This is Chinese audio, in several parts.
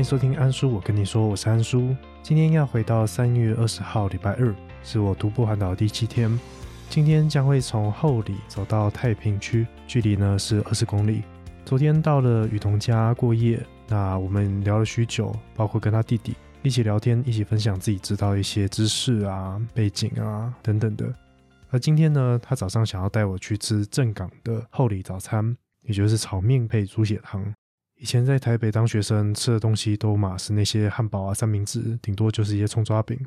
欢迎收听安叔，我跟你说，我是安叔。今天要回到三月二十号，礼拜二，是我徒步环岛第七天。今天将会从后里走到太平区，距离呢是二十公里。昨天到了雨桐家过夜，那我们聊了许久，包括跟他弟弟一起聊天，一起分享自己知道一些知识啊、背景啊等等的。而今天呢，他早上想要带我去吃正港的后里早餐，也就是炒面配猪血汤。以前在台北当学生吃的东西都嘛是那些汉堡啊、三明治，顶多就是一些葱抓饼。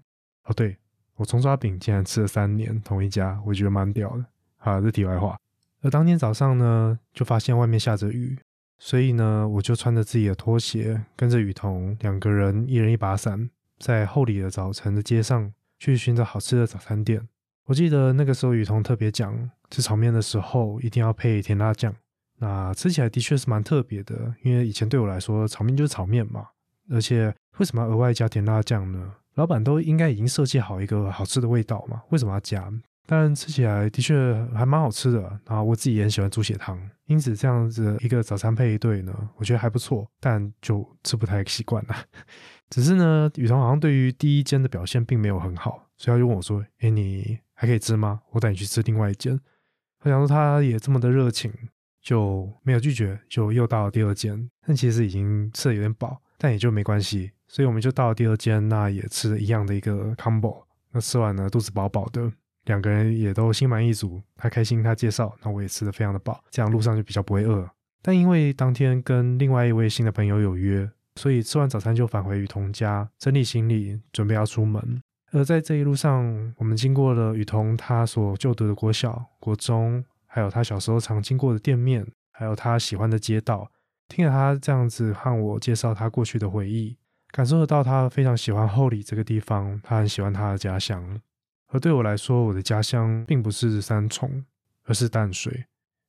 哦，对我葱抓饼竟然吃了三年，同一家，我觉得蛮屌的。好，这题外话。而当天早上呢，就发现外面下着雨，所以呢，我就穿着自己的拖鞋，跟着雨桐两个人，一人一把伞，在后里的早晨的街上去寻找好吃的早餐店。我记得那个时候雨桐特别讲，吃炒面的时候一定要配甜辣酱。那吃起来的确是蛮特别的，因为以前对我来说，炒面就是炒面嘛。而且为什么要额外加甜辣酱呢？老板都应该已经设计好一个好吃的味道嘛，为什么要加？但吃起来的确还蛮好吃的。然后我自己也很喜欢猪血汤，因此这样子一个早餐配一对呢，我觉得还不错，但就吃不太习惯了。只是呢，雨桐好像对于第一间的表现并没有很好，所以他就问我说：“哎，你还可以吃吗？我带你去吃另外一间。”我想说他也这么的热情。就没有拒绝，就又到了第二间。但其实已经吃的有点饱，但也就没关系。所以我们就到了第二间，那也吃了一样的一个 combo。那吃完呢，肚子饱饱的，两个人也都心满意足。他开心，他介绍，那我也吃的非常的饱，这样路上就比较不会饿。但因为当天跟另外一位新的朋友有约，所以吃完早餐就返回雨桐家整理行李，准备要出门。而在这一路上，我们经过了雨桐他所就读的国小、国中。还有他小时候常经过的店面，还有他喜欢的街道，听了他这样子和我介绍他过去的回忆，感受得到他非常喜欢后里这个地方，他很喜欢他的家乡。而对我来说，我的家乡并不是三重，而是淡水，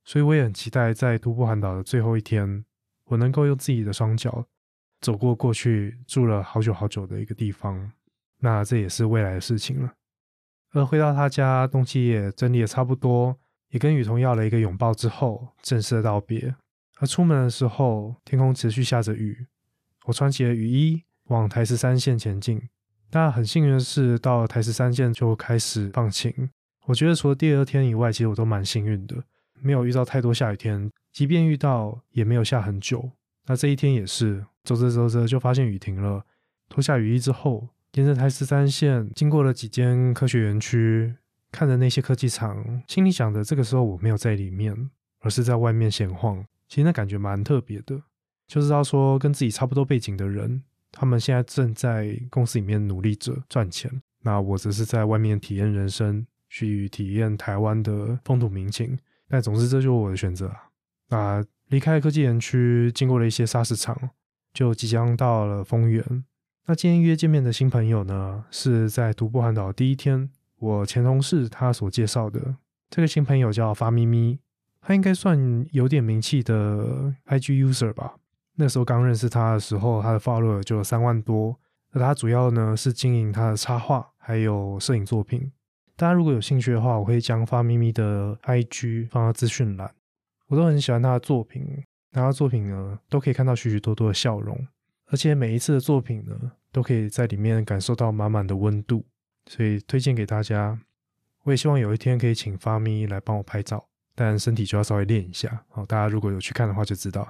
所以我也很期待在徒步环岛的最后一天，我能够用自己的双脚走过过去住了好久好久的一个地方。那这也是未来的事情了。而回到他家，东西也整理的差不多。也跟雨桐要了一个拥抱之后，正式的道别。而出门的时候，天空持续下着雨，我穿起了雨衣，往台十三线前进。但很幸运的是，到了台十三线就开始放晴。我觉得除了第二天以外，其实我都蛮幸运的，没有遇到太多下雨天。即便遇到，也没有下很久。那这一天也是，走着走着就发现雨停了，脱下雨衣之后，沿着台十三线经过了几间科学园区。看着那些科技厂，心里想着这个时候我没有在里面，而是在外面闲晃。其实那感觉蛮特别的，就知道说跟自己差不多背景的人，他们现在正在公司里面努力着赚钱，那我则是在外面体验人生，去体验台湾的风土民情。但总之这就是我的选择啊。那离开科技园区，经过了一些砂石场，就即将到了丰原。那今天约见面的新朋友呢，是在独步环岛第一天。我前同事他所介绍的这个新朋友叫发咪咪，他应该算有点名气的 IG user 吧。那时候刚认识他的时候，他的 follower 就有三万多。那他主要呢是经营他的插画还有摄影作品。大家如果有兴趣的话，我会将发咪咪的 IG 放到资讯栏。我都很喜欢他的作品，他的作品呢都可以看到许许多多的笑容，而且每一次的作品呢都可以在里面感受到满满的温度。所以推荐给大家，我也希望有一天可以请发咪来帮我拍照，但身体就要稍微练一下。好，大家如果有去看的话就知道。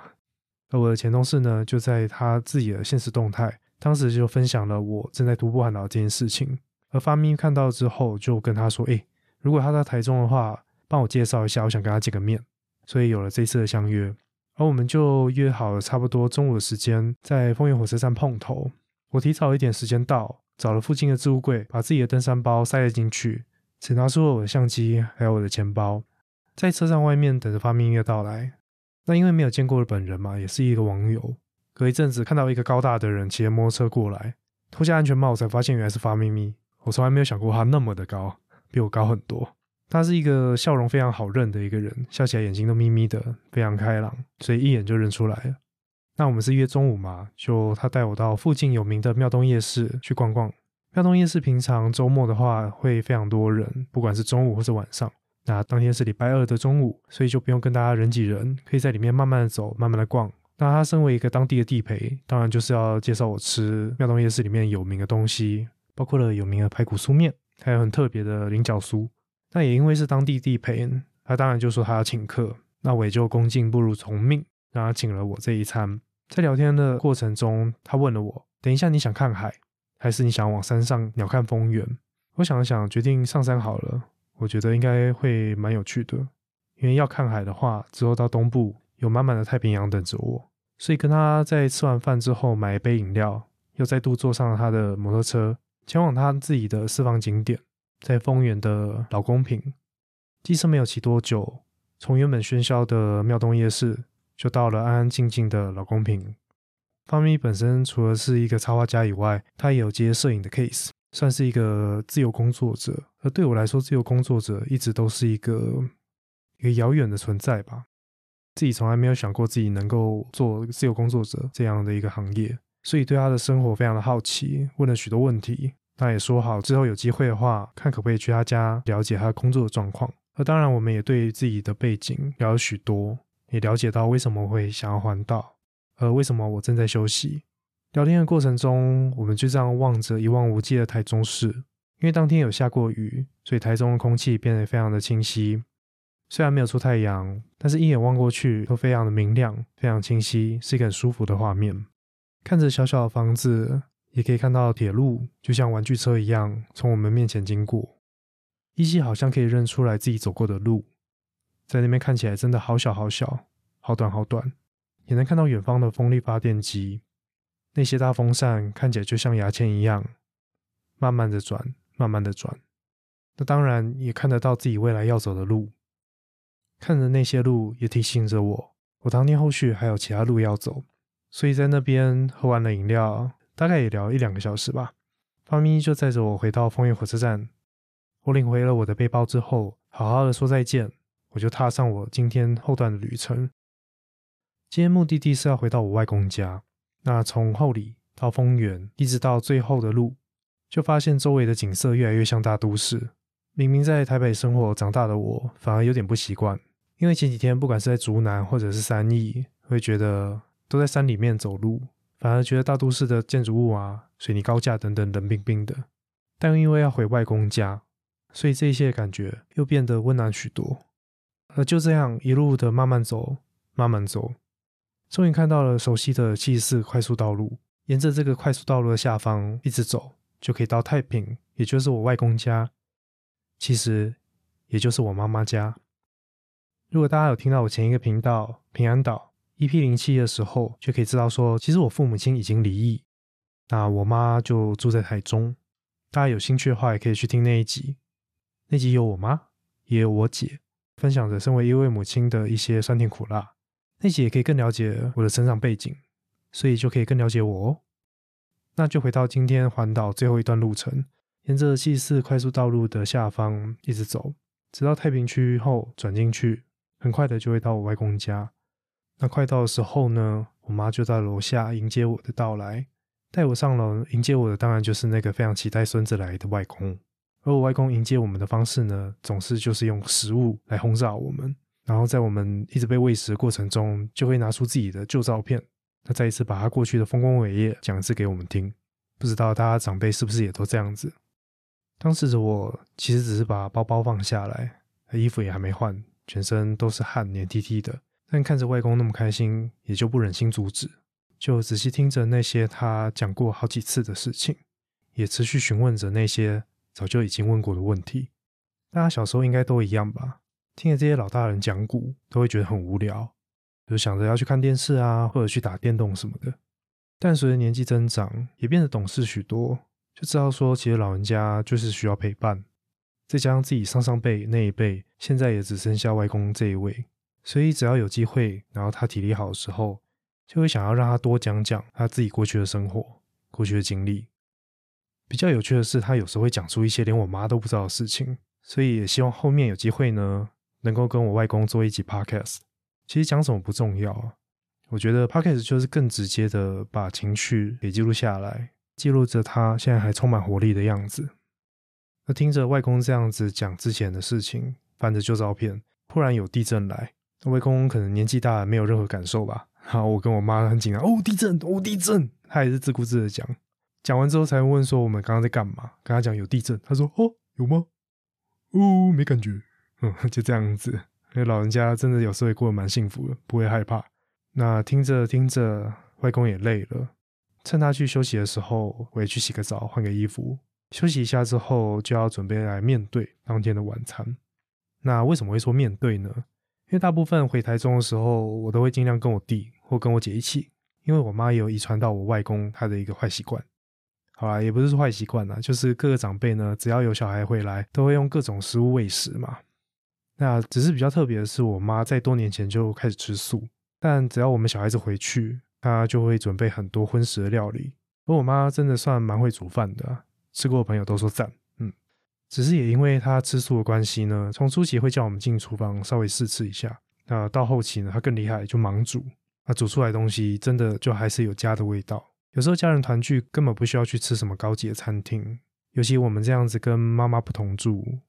而我的前同事呢，就在他自己的现实动态，当时就分享了我正在徒步环岛这件事情。而发咪看到之后，就跟他说：“哎，如果他在台中的话，帮我介绍一下，我想跟他见个面。”所以有了这次的相约，而我们就约好了差不多中午的时间，在丰原火车站碰头。我提早一点时间到。找了附近的置物柜，把自己的登山包塞了进去，只拿出了我的相机，还有我的钱包，在车站外面等着发明音乐到来。那因为没有见过本人嘛，也是一个网友。隔一阵子看到一个高大的人骑着摩托车过来，脱下安全帽才发现原来是发咪咪。我从来没有想过他那么的高，比我高很多。他是一个笑容非常好认的一个人，笑起来眼睛都眯眯的，非常开朗，所以一眼就认出来了。那我们是约中午嘛，就他带我到附近有名的庙东夜市去逛逛。庙东夜市平常周末的话会非常多人，不管是中午或是晚上。那当天是礼拜二的中午，所以就不用跟大家人挤人，可以在里面慢慢的走，慢慢的逛，那他身为一个当地的地陪，当然就是要介绍我吃庙东夜市里面有名的东西，包括了有名的排骨酥面，还有很特别的菱角酥。那也因为是当地地陪，他当然就说他要请客，那我也就恭敬不如从命，让他请了我这一餐。在聊天的过程中，他问了我：“等一下你想看海，还是你想往山上鸟瞰风源？”我想了想，决定上山好了。我觉得应该会蛮有趣的，因为要看海的话，之后到东部。有满满的太平洋等着我，所以跟他在吃完饭之后买一杯饮料，又再度坐上了他的摩托车，前往他自己的私房景点，在丰原的老公坪。机车没有骑多久，从原本喧嚣的庙东夜市，就到了安安静静的老公坪。方咪本身除了是一个插画家以外，他也有接摄影的 case，算是一个自由工作者。而对我来说，自由工作者一直都是一个一个遥远的存在吧。自己从来没有想过自己能够做自由工作者这样的一个行业，所以对他的生活非常的好奇，问了许多问题。那也说好之后有机会的话，看可不可以去他家了解他工作的状况。而当然，我们也对自己的背景聊了许多，也了解到为什么会想要环岛，而为什么我正在休息。聊天的过程中，我们就这样望着一望无际的台中市，因为当天有下过雨，所以台中的空气变得非常的清晰。虽然没有出太阳，但是一眼望过去都非常的明亮，非常清晰，是一个很舒服的画面。看着小小的房子，也可以看到铁路，就像玩具车一样从我们面前经过。依稀好像可以认出来自己走过的路，在那边看起来真的好小好小，好短好短。也能看到远方的风力发电机，那些大风扇看起来就像牙签一样，慢慢的转，慢慢的转。那当然也看得到自己未来要走的路。看着那些路，也提醒着我，我当天后续还有其他路要走，所以在那边喝完了饮料，大概也聊一两个小时吧。方咪就载着我回到丰原火车站，我领回了我的背包之后，好好的说再见，我就踏上我今天后段的旅程。今天目的地是要回到我外公家，那从后里到丰原，一直到最后的路，就发现周围的景色越来越像大都市。明明在台北生活长大的我，反而有点不习惯。因为前几天不管是在竹南或者是三义，会觉得都在山里面走路，反而觉得大都市的建筑物啊、水泥高架等等冷冰冰的。但因为要回外公家，所以这些感觉又变得温暖许多。而就这样一路的慢慢走，慢慢走，终于看到了熟悉的七十四快速道路。沿着这个快速道路的下方一直走，就可以到太平，也就是我外公家，其实也就是我妈妈家。如果大家有听到我前一个频道平安岛 EP 零七的时候，就可以知道说，其实我父母亲已经离异，那我妈就住在台中。大家有兴趣的话，也可以去听那一集。那集有我妈，也有我姐，分享着身为一位母亲的一些酸甜苦辣。那集也可以更了解我的成长背景，所以就可以更了解我哦。那就回到今天环岛最后一段路程，沿着七四快速道路的下方一直走，直到太平区后转进去。很快的就会到我外公家。那快到的时候呢，我妈就在楼下迎接我的到来，带我上楼迎接我的当然就是那个非常期待孙子来的外公。而我外公迎接我们的方式呢，总是就是用食物来轰炸我们，然后在我们一直被喂食的过程中，就会拿出自己的旧照片，他再一次把他过去的丰功伟业讲一次给我们听。不知道大家长辈是不是也都这样子？当时的我其实只是把包包放下来，衣服也还没换。全身都是汗，黏 T T 的，但看着外公那么开心，也就不忍心阻止，就仔细听着那些他讲过好几次的事情，也持续询问着那些早就已经问过的问题。大家小时候应该都一样吧？听着这些老大人讲古，都会觉得很无聊，就想着要去看电视啊，或者去打电动什么的。但随着年纪增长，也变得懂事许多，就知道说，其实老人家就是需要陪伴。再加上自己上上辈那一辈，现在也只剩下外公这一位，所以只要有机会，然后他体力好的时候，就会想要让他多讲讲他自己过去的生活、过去的经历。比较有趣的是，他有时候会讲出一些连我妈都不知道的事情，所以也希望后面有机会呢，能够跟我外公做一集 podcast。其实讲什么不重要，我觉得 podcast 就是更直接的把情绪给记录下来，记录着他现在还充满活力的样子。那听着外公这样子讲之前的事情，翻着旧照片，忽然有地震来，外公可能年纪大，没有任何感受吧，好，我跟我妈很紧张，哦，地震，哦，地震，她也是自顾自的讲，讲完之后才问说我们刚刚在干嘛，跟他讲有地震，他说哦，有吗？哦，没感觉，嗯，就这样子，因为老人家真的有时候也过得蛮幸福的，不会害怕。那听着听着，外公也累了，趁他去休息的时候，我也去洗个澡，换个衣服，休息一下之后，就要准备来面对当天的晚餐。那为什么会说面对呢？因为大部分回台中的时候，我都会尽量跟我弟或跟我姐一起，因为我妈也有遗传到我外公他的一个坏习惯。好啦，也不是说坏习惯啦，就是各个长辈呢，只要有小孩回来，都会用各种食物喂食嘛。那只是比较特别的是，我妈在多年前就开始吃素，但只要我们小孩子回去，她就会准备很多荤食的料理。而我妈真的算蛮会煮饭的，吃过的朋友都说赞。嗯，只是也因为她吃素的关系呢，从初期会叫我们进厨房稍微试吃一下，那到后期呢，她更厉害，就忙煮，那煮出来东西真的就还是有家的味道。有时候家人团聚根本不需要去吃什么高级的餐厅，尤其我们这样子跟妈妈不同住，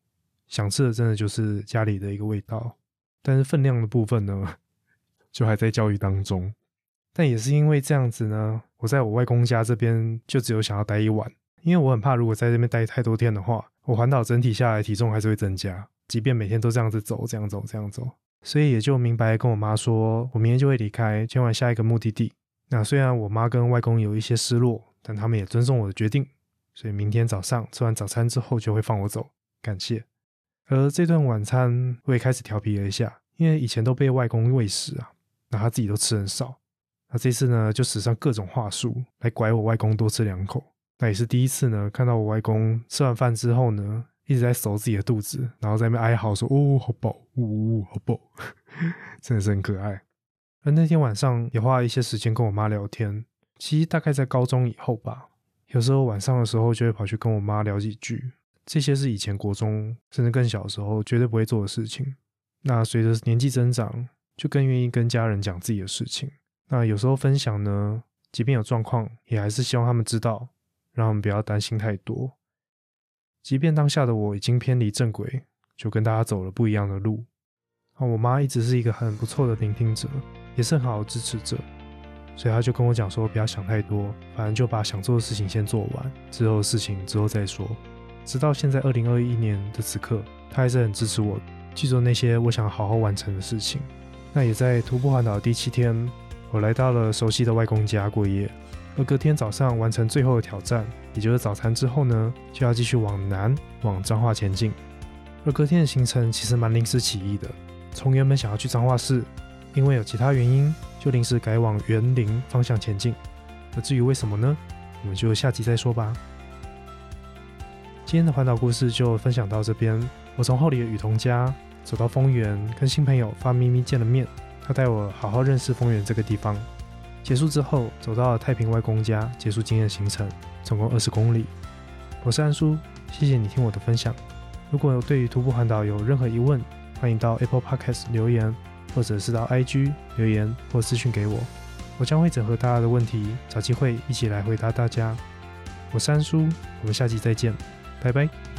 想吃的真的就是家里的一个味道。但是分量的部分呢，就还在教育当中。但也是因为这样子呢，我在我外公家这边就只有想要待一晚，因为我很怕如果在这边待太多天的话，我环岛整体下来体重还是会增加，即便每天都这样子走，这样走，这样走。所以也就明白跟我妈说，我明天就会离开，前往下一个目的地。那虽然我妈跟外公有一些失落，但他们也尊重我的决定，所以明天早上吃完早餐之后就会放我走，感谢。而这顿晚餐我也开始调皮了一下，因为以前都被外公喂食啊，那他自己都吃很少。那这次呢，就使上各种话术来拐我外公多吃两口。那也是第一次呢，看到我外公吃完饭之后呢，一直在搜自己的肚子，然后在那边哀嚎说：“哦，好饱，呜，好饱。” 真的是很可爱。而那天晚上也花了一些时间跟我妈聊天，其实大概在高中以后吧，有时候晚上的时候就会跑去跟我妈聊几句。这些是以前国中甚至更小的时候绝对不会做的事情。那随着年纪增长，就更愿意跟家人讲自己的事情。那有时候分享呢，即便有状况，也还是希望他们知道，让他们不要担心太多。即便当下的我已经偏离正轨，就跟大家走了不一样的路。啊，我妈一直是一个很不错的聆听者。也是很好的支持者，所以他就跟我讲说，不要想太多，反正就把想做的事情先做完，之后的事情之后再说。直到现在二零二一年的此刻，他还是很支持我去做那些我想好好完成的事情。那也在徒步环岛第七天，我来到了熟悉的外公家过夜，而隔天早上完成最后的挑战，也就是早餐之后呢，就要继续往南往彰化前进。而隔天的行程其实蛮临时起意的，从原本想要去彰化市。因为有其他原因，就临时改往园林方向前进。那至于为什么呢？我们就下集再说吧。今天的环岛故事就分享到这边。我从后里的雨桐家走到丰原，跟新朋友发咪咪见了面。他带我好好认识丰原这个地方。结束之后，走到了太平外公家，结束今天的行程，总共二十公里。我是安叔，谢谢你听我的分享。如果对于徒步环岛有任何疑问，欢迎到 Apple Podcast 留言。或者是到 IG 留言或私讯给我，我将会整合大家的问题，找机会一起来回答大家。我三叔，我们下期再见，拜拜。